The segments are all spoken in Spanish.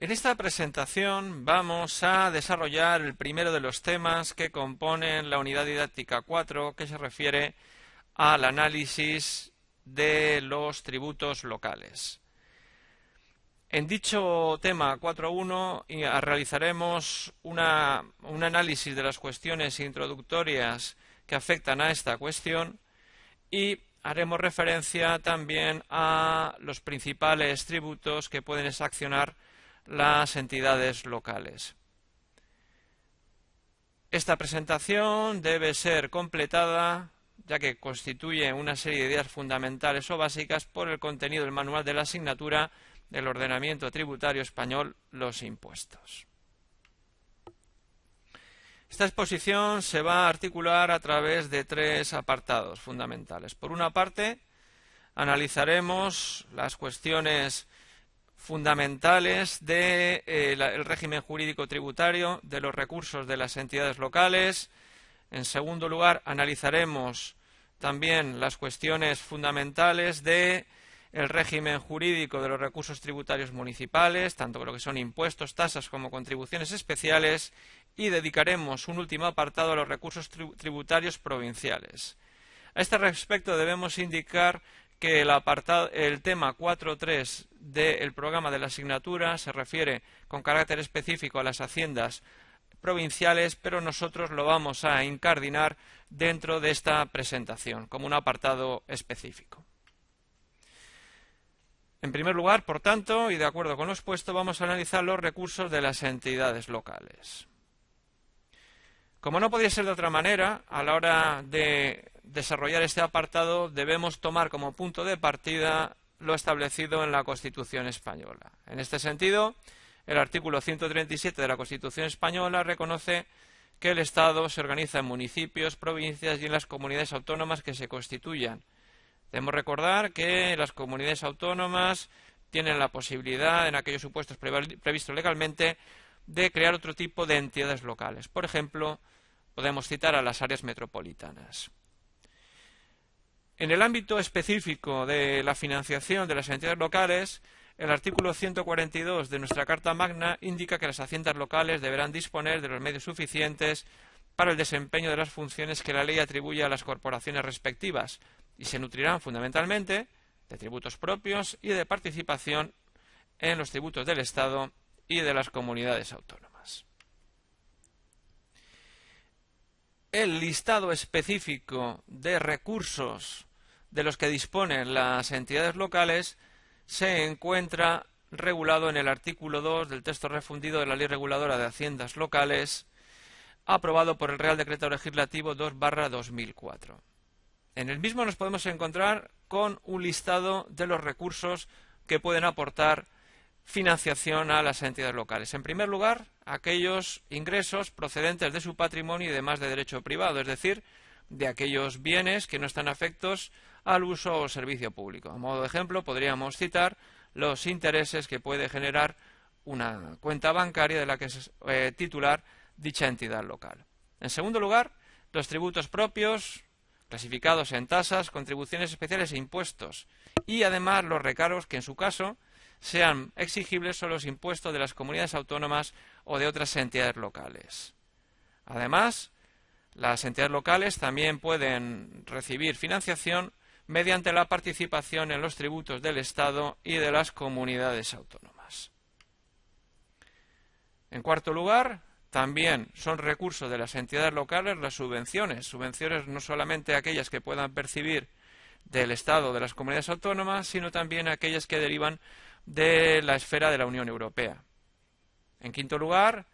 En esta presentación vamos a desarrollar el primero de los temas que componen la unidad didáctica 4 que se refiere al análisis de los tributos locales. En dicho tema 4.1 realizaremos un análisis de las cuestiones introductorias que afectan a esta cuestión y haremos referencia también a los principales tributos que pueden exaccionar las entidades locales. Esta presentación debe ser completada ya que constituye una serie de ideas fundamentales o básicas por el contenido del manual de la asignatura del ordenamiento tributario español, los impuestos. Esta exposición se va a articular a través de tres apartados fundamentales. Por una parte, analizaremos las cuestiones fundamentales del de, régimen jurídico tributario, de los recursos de las entidades locales. En segundo lugar, analizaremos también las cuestiones fundamentales de el régimen jurídico de los recursos tributarios municipales, tanto lo que son impuestos, tasas como contribuciones especiales, y dedicaremos un último apartado a los recursos tributarios provinciales. A este respecto debemos indicar que el, apartado, el tema 4.3 del programa de la asignatura se refiere con carácter específico a las haciendas provinciales, pero nosotros lo vamos a incardinar dentro de esta presentación como un apartado específico. En primer lugar, por tanto, y de acuerdo con lo expuesto, vamos a analizar los recursos de las entidades locales. Como no podía ser de otra manera, a la hora de desarrollar este apartado debemos tomar como punto de partida lo establecido en la Constitución española. En este sentido, el artículo 137 de la Constitución española reconoce que el Estado se organiza en municipios, provincias y en las comunidades autónomas que se constituyan. Debemos recordar que las comunidades autónomas tienen la posibilidad, en aquellos supuestos previstos legalmente, de crear otro tipo de entidades locales. Por ejemplo, podemos citar a las áreas metropolitanas. En el ámbito específico de la financiación de las entidades locales, el artículo 142 de nuestra Carta Magna indica que las haciendas locales deberán disponer de los medios suficientes para el desempeño de las funciones que la ley atribuye a las corporaciones respectivas y se nutrirán fundamentalmente de tributos propios y de participación en los tributos del Estado y de las comunidades autónomas. El listado específico de recursos de los que disponen las entidades locales se encuentra regulado en el artículo 2 del texto refundido de la Ley Reguladora de Haciendas Locales, aprobado por el Real Decreto Legislativo 2-2004. En el mismo nos podemos encontrar con un listado de los recursos que pueden aportar financiación a las entidades locales. En primer lugar, aquellos ingresos procedentes de su patrimonio y demás de derecho privado, es decir, de aquellos bienes que no están afectos al uso o servicio público. A modo de ejemplo, podríamos citar los intereses que puede generar una cuenta bancaria de la que es eh, titular dicha entidad local. En segundo lugar, los tributos propios, clasificados en tasas, contribuciones especiales e impuestos, y además los recargos que en su caso sean exigibles son los impuestos de las comunidades autónomas o de otras entidades locales. Además, las entidades locales también pueden recibir financiación mediante la participación en los tributos del Estado y de las comunidades autónomas. En cuarto lugar, también son recursos de las entidades locales las subvenciones, subvenciones no solamente aquellas que puedan percibir del Estado de las comunidades autónomas, sino también aquellas que derivan de la esfera de la Unión Europea. En quinto lugar,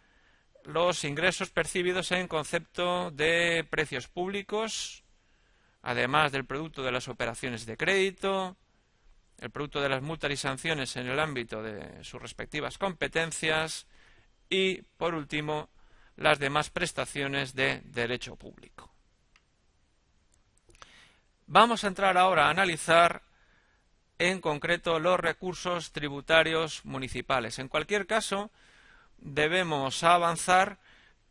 los ingresos percibidos en concepto de precios públicos, además del producto de las operaciones de crédito, el producto de las multas y sanciones en el ámbito de sus respectivas competencias y, por último, las demás prestaciones de derecho público. Vamos a entrar ahora a analizar en concreto los recursos tributarios municipales. En cualquier caso, debemos avanzar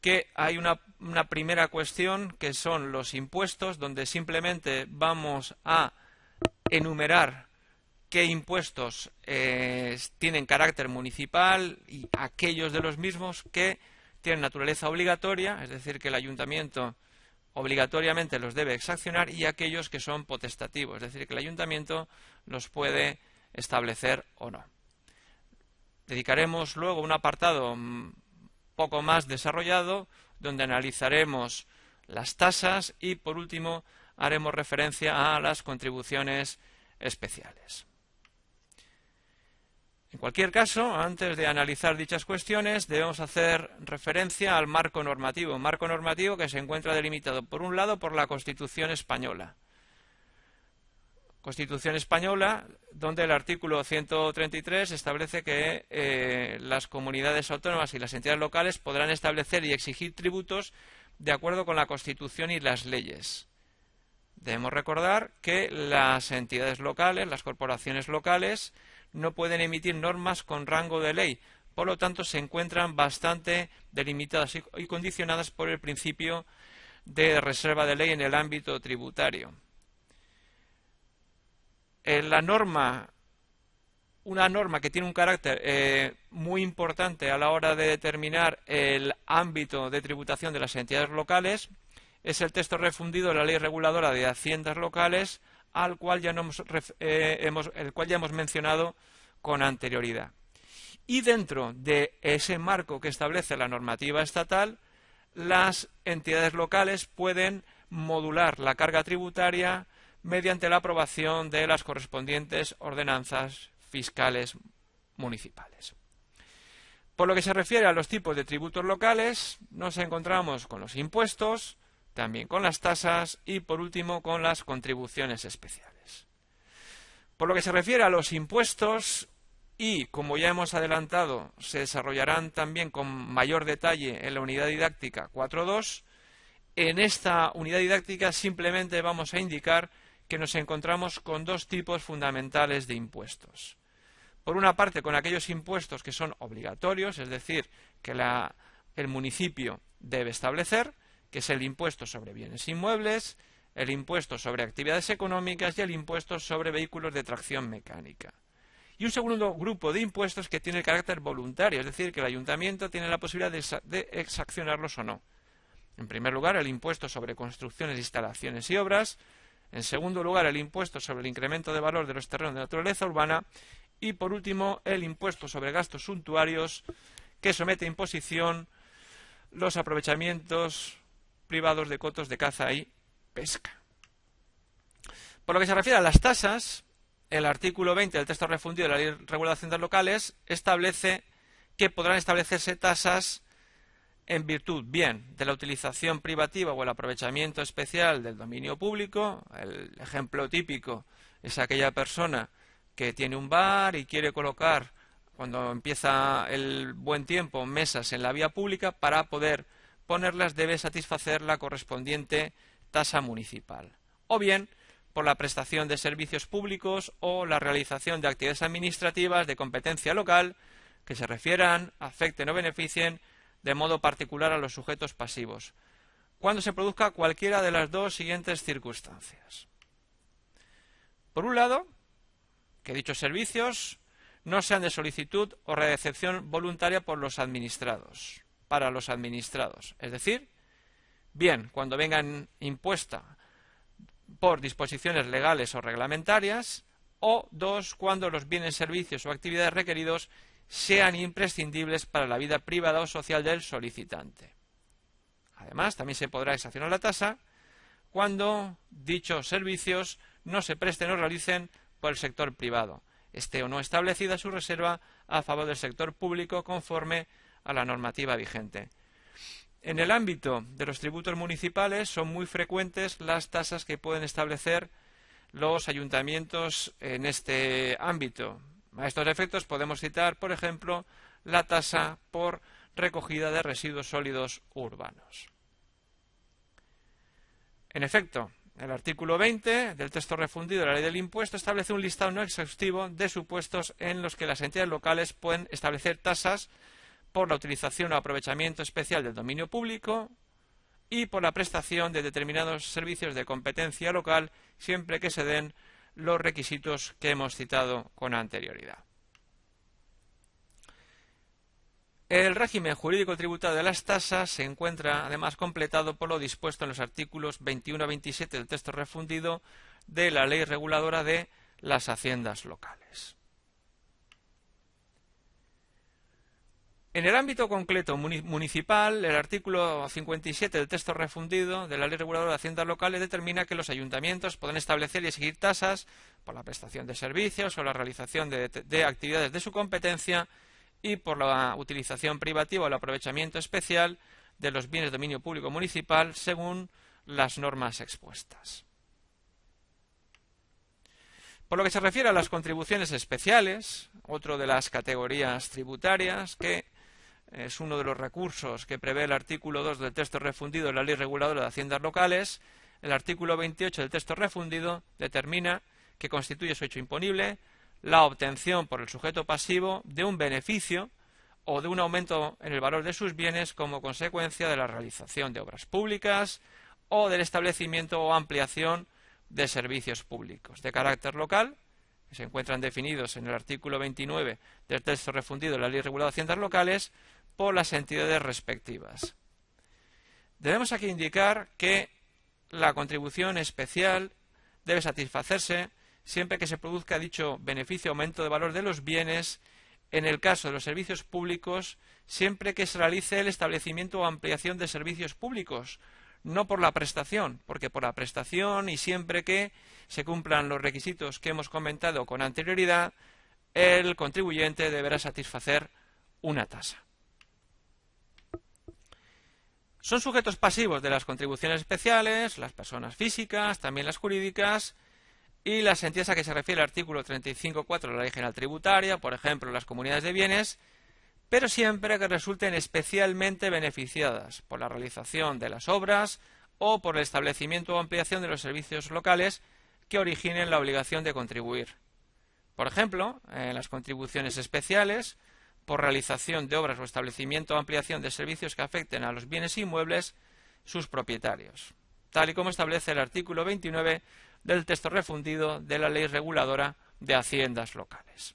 que hay una, primera cuestión que son los impuestos, donde simplemente vamos a enumerar qué impuestos eh, tienen carácter municipal y aquellos de los mismos que tienen naturaleza obligatoria, es decir, que el ayuntamiento obligatoriamente los debe exaccionar y aquellos que son potestativos, es decir, que el ayuntamiento los puede establecer o no. Dedicaremos luego un apartado poco más desarrollado donde analizaremos las tasas y por último haremos referencia a las contribuciones especiales. En cualquier caso, antes de analizar dichas cuestiones, debemos hacer referencia al marco normativo, un marco normativo que se encuentra delimitado, por un lado, por la Constitución española. Constitución española, donde el artículo 133 establece que eh, las comunidades autónomas y las entidades locales podrán establecer y exigir tributos de acuerdo con la Constitución y las leyes. Debemos recordar que las entidades locales, las corporaciones locales, no pueden emitir normas con rango de ley, por lo tanto se encuentran bastante delimitadas y condicionadas por el principio de reserva de ley en el ámbito tributario. En la norma, una norma que tiene un carácter eh, muy importante a la hora de determinar el ámbito de tributación de las entidades locales es el texto refundido de la Ley Reguladora de Haciendas Locales al cual ya eh, hemos, el cual ya hemos mencionado con anterioridad. Y dentro de ese marco que establece la normativa estatal, las entidades locales pueden modular la carga tributaria mediante la aprobación de las correspondientes ordenanzas fiscales municipales. Por lo que se refiere a los tipos de tributos locales, nos encontramos con los impuestos, también con las tasas y por último con las contribuciones especiales. Por lo que se refiere a los impuestos y, como ya hemos adelantado, se desarrollarán también con mayor detalle en la unidad didáctica 4.2, en esta unidad didáctica simplemente vamos a indicar que nos encontramos con dos tipos fundamentales de impuestos. Por una parte, con aquellos impuestos que son obligatorios, es decir, que el municipio debe establecer, que es el impuesto sobre bienes inmuebles, el impuesto sobre actividades económicas y el impuesto sobre vehículos de tracción mecánica. Y un segundo grupo de impuestos que tiene carácter voluntario, es decir, que el ayuntamiento tiene la posibilidad de, exaccionarlos o no. En primer lugar, el impuesto sobre construcciones, instalaciones y obras. En segundo lugar, el impuesto sobre el incremento de valor de los terrenos de naturaleza urbana. Y por último, el impuesto sobre gastos suntuarios que somete a imposición los aprovechamientos privados de cotos de caza y pesca. Por lo que se refiere a las tasas, el artículo 20 del texto refundido de la Ley de Regulación Locales establece que podrán establecerse tasas en virtud bien de la utilización privativa o el aprovechamiento especial del dominio público. El ejemplo típico es aquella persona que tiene un bar y quiere colocar, cuando empieza el buen tiempo, mesas en la vía pública para poder ponerlas debe satisfacer la correspondiente tasa municipal. O bien por la prestación de servicios públicos o la realización de actividades administrativas de competencia local que se refieran, afecten o beneficien de modo particular a los sujetos pasivos, cuando se produzca cualquiera de las dos siguientes circunstancias. Por un lado, que dichos servicios no sean de solicitud o recepción voluntaria por los administrados para los administrados. Es decir, bien cuando vengan impuesta por disposiciones legales o reglamentarias, o dos, cuando los bienes, servicios o actividades requeridos sean imprescindibles para la vida privada o social del solicitante. Además, también se podrá exaccionar la tasa cuando dichos servicios no se presten o realicen por el sector privado, esté o no establecida su reserva a favor del sector público conforme a la normativa vigente. En el ámbito de los tributos municipales son muy frecuentes las tasas que pueden establecer los ayuntamientos en este ámbito. A estos efectos podemos citar, por ejemplo, la tasa por recogida de residuos sólidos urbanos. En efecto, el artículo 20 del texto refundido de la ley del impuesto establece un listado no exhaustivo de supuestos en los que las entidades locales pueden establecer tasas por la utilización o aprovechamiento especial del dominio público y por la prestación de determinados servicios de competencia local siempre que se den los requisitos que hemos citado con anterioridad. El régimen jurídico tributario de las tasas se encuentra además completado por lo dispuesto en los artículos 21 a 27 del texto refundido de la ley reguladora de las haciendas locales. En el ámbito concreto municipal, el artículo 57 del texto refundido de la Ley Reguladora de Haciendas Locales determina que los ayuntamientos pueden establecer y exigir tasas por la prestación de servicios o la realización de, de actividades de su competencia y por la utilización privativa o el aprovechamiento especial de los bienes de dominio público municipal según las normas expuestas. Por lo que se refiere a las contribuciones especiales, otro de las categorías tributarias que es uno de los recursos que prevé el artículo 2 del texto refundido de la Ley Reguladora de Haciendas Locales, el artículo 28 del texto refundido determina que constituye su hecho imponible la obtención por el sujeto pasivo de un beneficio o de un aumento en el valor de sus bienes como consecuencia de la realización de obras públicas o del establecimiento o ampliación de servicios públicos de carácter local, que se encuentran definidos en el artículo 29 del texto refundido de la Ley Regulada de Haciendas Locales, por las entidades respectivas. Debemos aquí indicar que la contribución especial debe satisfacerse siempre que se produzca dicho beneficio aumento de valor de los bienes en el caso de los servicios públicos, siempre que se realice el establecimiento o ampliación de servicios públicos, no por la prestación, porque por la prestación y siempre que se cumplan los requisitos que hemos comentado con anterioridad, el contribuyente deberá satisfacer una tasa. Son sujetos pasivos de las contribuciones especiales, las personas físicas, también las jurídicas, y las entidades a que se refiere el artículo 35.4 de la Ley General Tributaria, por ejemplo, las comunidades de bienes, pero siempre que resulten especialmente beneficiadas por la realización de las obras o por el establecimiento o ampliación de los servicios locales que originen la obligación de contribuir. Por ejemplo, en las contribuciones especiales, por realización de obras o establecimiento o ampliación de servicios que afecten a los bienes inmuebles, sus propietarios, tal y como establece el artículo 29 del texto refundido de la Ley Reguladora de Haciendas Locales.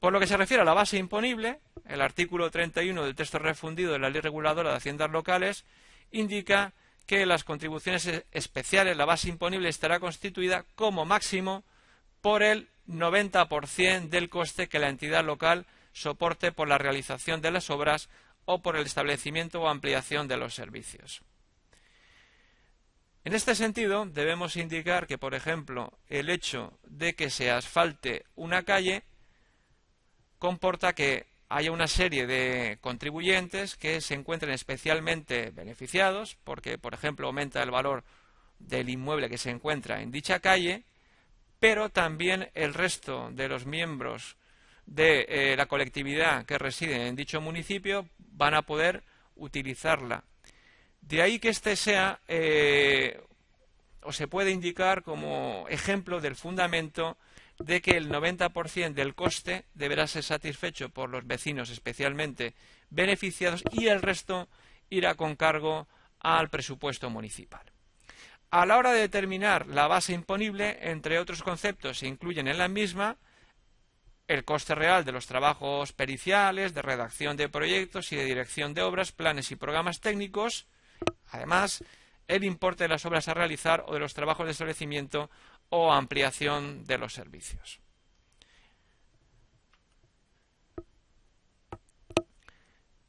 Por lo que se refiere a la base imponible, el artículo 31 del texto refundido de la Ley Reguladora de Haciendas Locales indica que las contribuciones especiales, la base imponible estará constituida como máximo por el 90% del coste que la entidad local soporte por la realización de las obras o por el establecimiento o ampliación de los servicios. En este sentido, debemos indicar que, por ejemplo, el hecho de que se asfalte una calle comporta que haya una serie de contribuyentes que se encuentren especialmente beneficiados porque, por ejemplo, aumenta el valor del inmueble que se encuentra en dicha calle, pero también el resto de los miembros de eh, la colectividad que residen en dicho municipio van a poder utilizarla. De ahí que este sea eh, o se puede indicar como ejemplo del fundamento de que el 90% del coste deberá ser satisfecho por los vecinos especialmente beneficiados y el resto irá con cargo al presupuesto municipal. A la hora de determinar la base imponible, entre otros conceptos se incluyen en la misma el coste real de los trabajos periciales, de redacción de proyectos y de dirección de obras, planes y programas técnicos, además el importe de las obras a realizar o de los trabajos de establecimiento o ampliación de los servicios.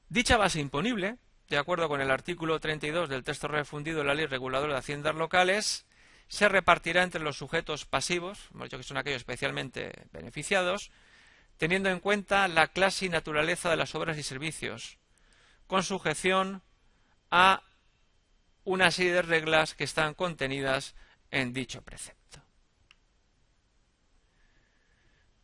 Dicha base imponible, de acuerdo con el artículo 32 del texto refundido de la Ley Reguladora de Haciendas Locales, se repartirá entre los sujetos pasivos, hemos dicho que son aquellos especialmente beneficiados, teniendo en cuenta la clase y naturaleza de las obras y servicios, con sujeción a una serie de reglas que están contenidas en dicho precepto.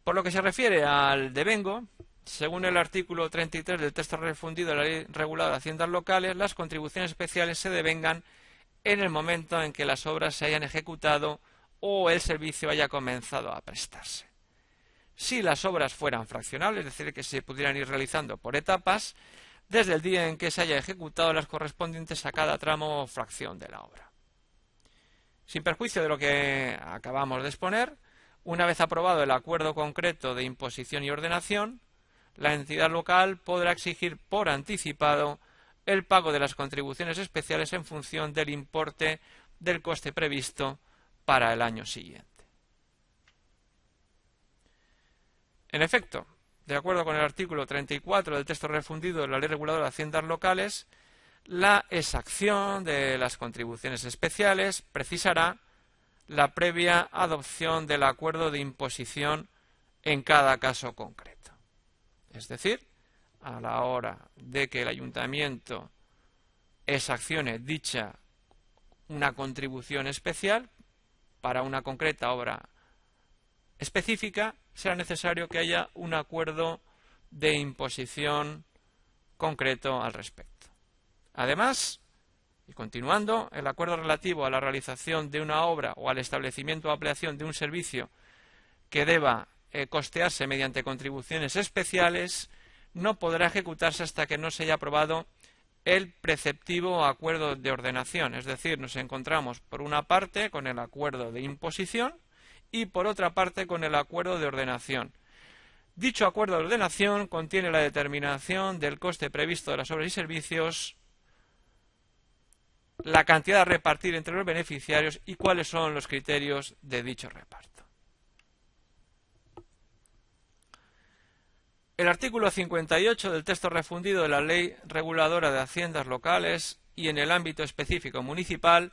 Por lo que se refiere al devengo, según el artículo 33 del texto refundido de la Ley Regulada de Haciendas Locales, las contribuciones especiales se devengan en el momento en que las obras se hayan ejecutado o el servicio haya comenzado a prestarse. si las obras fueran fraccionables, es decir, que se pudieran ir realizando por etapas, desde el día en que se haya ejecutado las correspondientes a cada tramo o fracción de la obra. Sin perjuicio de lo que acabamos de exponer, una vez aprobado el acuerdo concreto de imposición y ordenación, la entidad local podrá exigir por anticipado el pago de las contribuciones especiales en función del importe del coste previsto para el año siguiente. En efecto, de acuerdo con el artículo 34 del texto refundido de la Ley Reguladora de Haciendas Locales, la exacción de las contribuciones especiales precisará la previa adopción del acuerdo de imposición en cada caso concreto. Es decir, a la hora de que el ayuntamiento exaccione dicha una contribución especial para una concreta obra específica, será necesario que haya un acuerdo de imposición concreto al respecto. Además, y continuando, el acuerdo relativo a la realización de una obra o al establecimiento o ampliación de un servicio que deba eh, costearse mediante contribuciones especiales no podrá ejecutarse hasta que no se haya aprobado el preceptivo acuerdo de ordenación. Es decir, nos encontramos por una parte con el acuerdo de imposición y por otra parte con el acuerdo de ordenación. Dicho acuerdo de ordenación contiene la determinación del coste previsto de las obras y servicios la cantidad a repartir entre los beneficiarios y cuáles son los criterios de dicho reparto. El artículo 58 del texto refundido de la Ley Reguladora de Haciendas Locales y en el ámbito específico municipal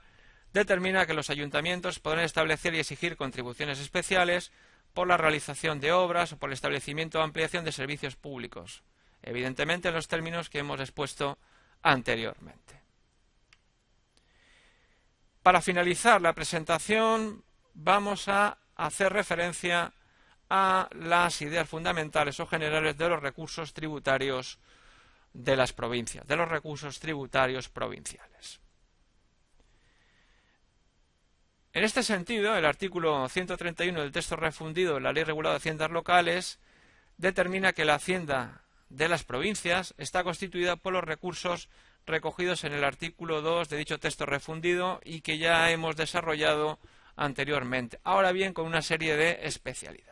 determina que los ayuntamientos podrán establecer y exigir contribuciones especiales por la realización de obras o por el establecimiento o ampliación de servicios públicos, evidentemente en los términos que hemos expuesto anteriormente. Para finalizar la presentación vamos a hacer referencia a las ideas fundamentales o generales de los recursos tributarios de las provincias, de los recursos tributarios provinciales. En este sentido, el artículo 131 del texto refundido de la Ley Regulada de Haciendas Locales determina que la hacienda de las provincias está constituida por los recursos recogidos en el artículo 2 de dicho texto refundido y que ya hemos desarrollado anteriormente. Ahora bien, con una serie de especialidades.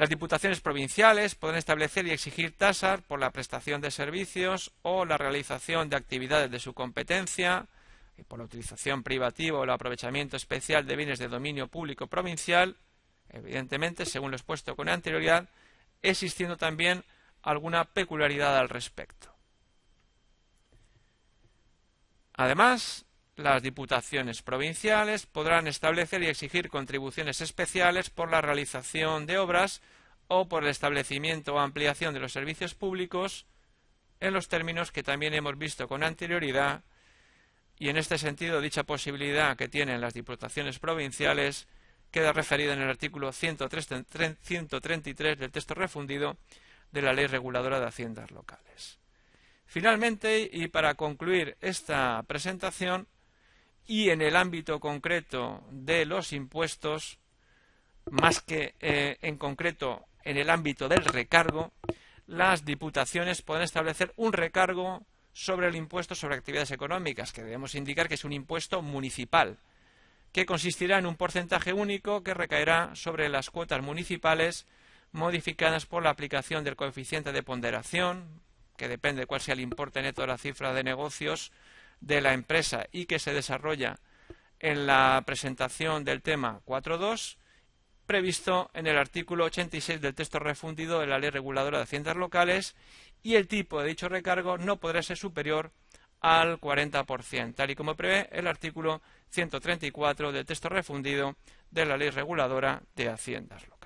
Las diputaciones provinciales pueden establecer y exigir tasas por la prestación de servicios o la realización de actividades de su competencia, y por la utilización privativa o el aprovechamiento especial de bienes de dominio público provincial, evidentemente, según lo expuesto con anterioridad, existiendo también alguna peculiaridad al respecto. Además, las diputaciones provinciales podrán establecer y exigir contribuciones especiales por la realización de obras o por el establecimiento o ampliación de los servicios públicos en los términos que también hemos visto con anterioridad y en este sentido dicha posibilidad que tienen las diputaciones provinciales queda referida en el artículo 133 del texto refundido de la Ley Reguladora de Haciendas Locales. Finalmente, y para concluir esta presentación, y en el ámbito concreto de los impuestos, más que eh, en concreto en el ámbito del recargo, las diputaciones pueden establecer un recargo sobre el impuesto sobre actividades económicas, que debemos indicar que es un impuesto municipal, que consistirá en un porcentaje único que recaerá sobre las cuotas municipales modificadas por la aplicación del coeficiente de ponderación, que depende de cuál sea el importe neto de la cifra de negocios de la empresa y que se desarrolla en la presentación del tema 4.2, previsto en el artículo 86 del texto refundido de la Ley Reguladora de Haciendas Locales, y el tipo de dicho recargo no podrá ser superior al 40%, tal y como prevé el artículo 134 del texto refundido de la Ley Reguladora de Haciendas Locales.